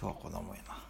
今日は子供やな。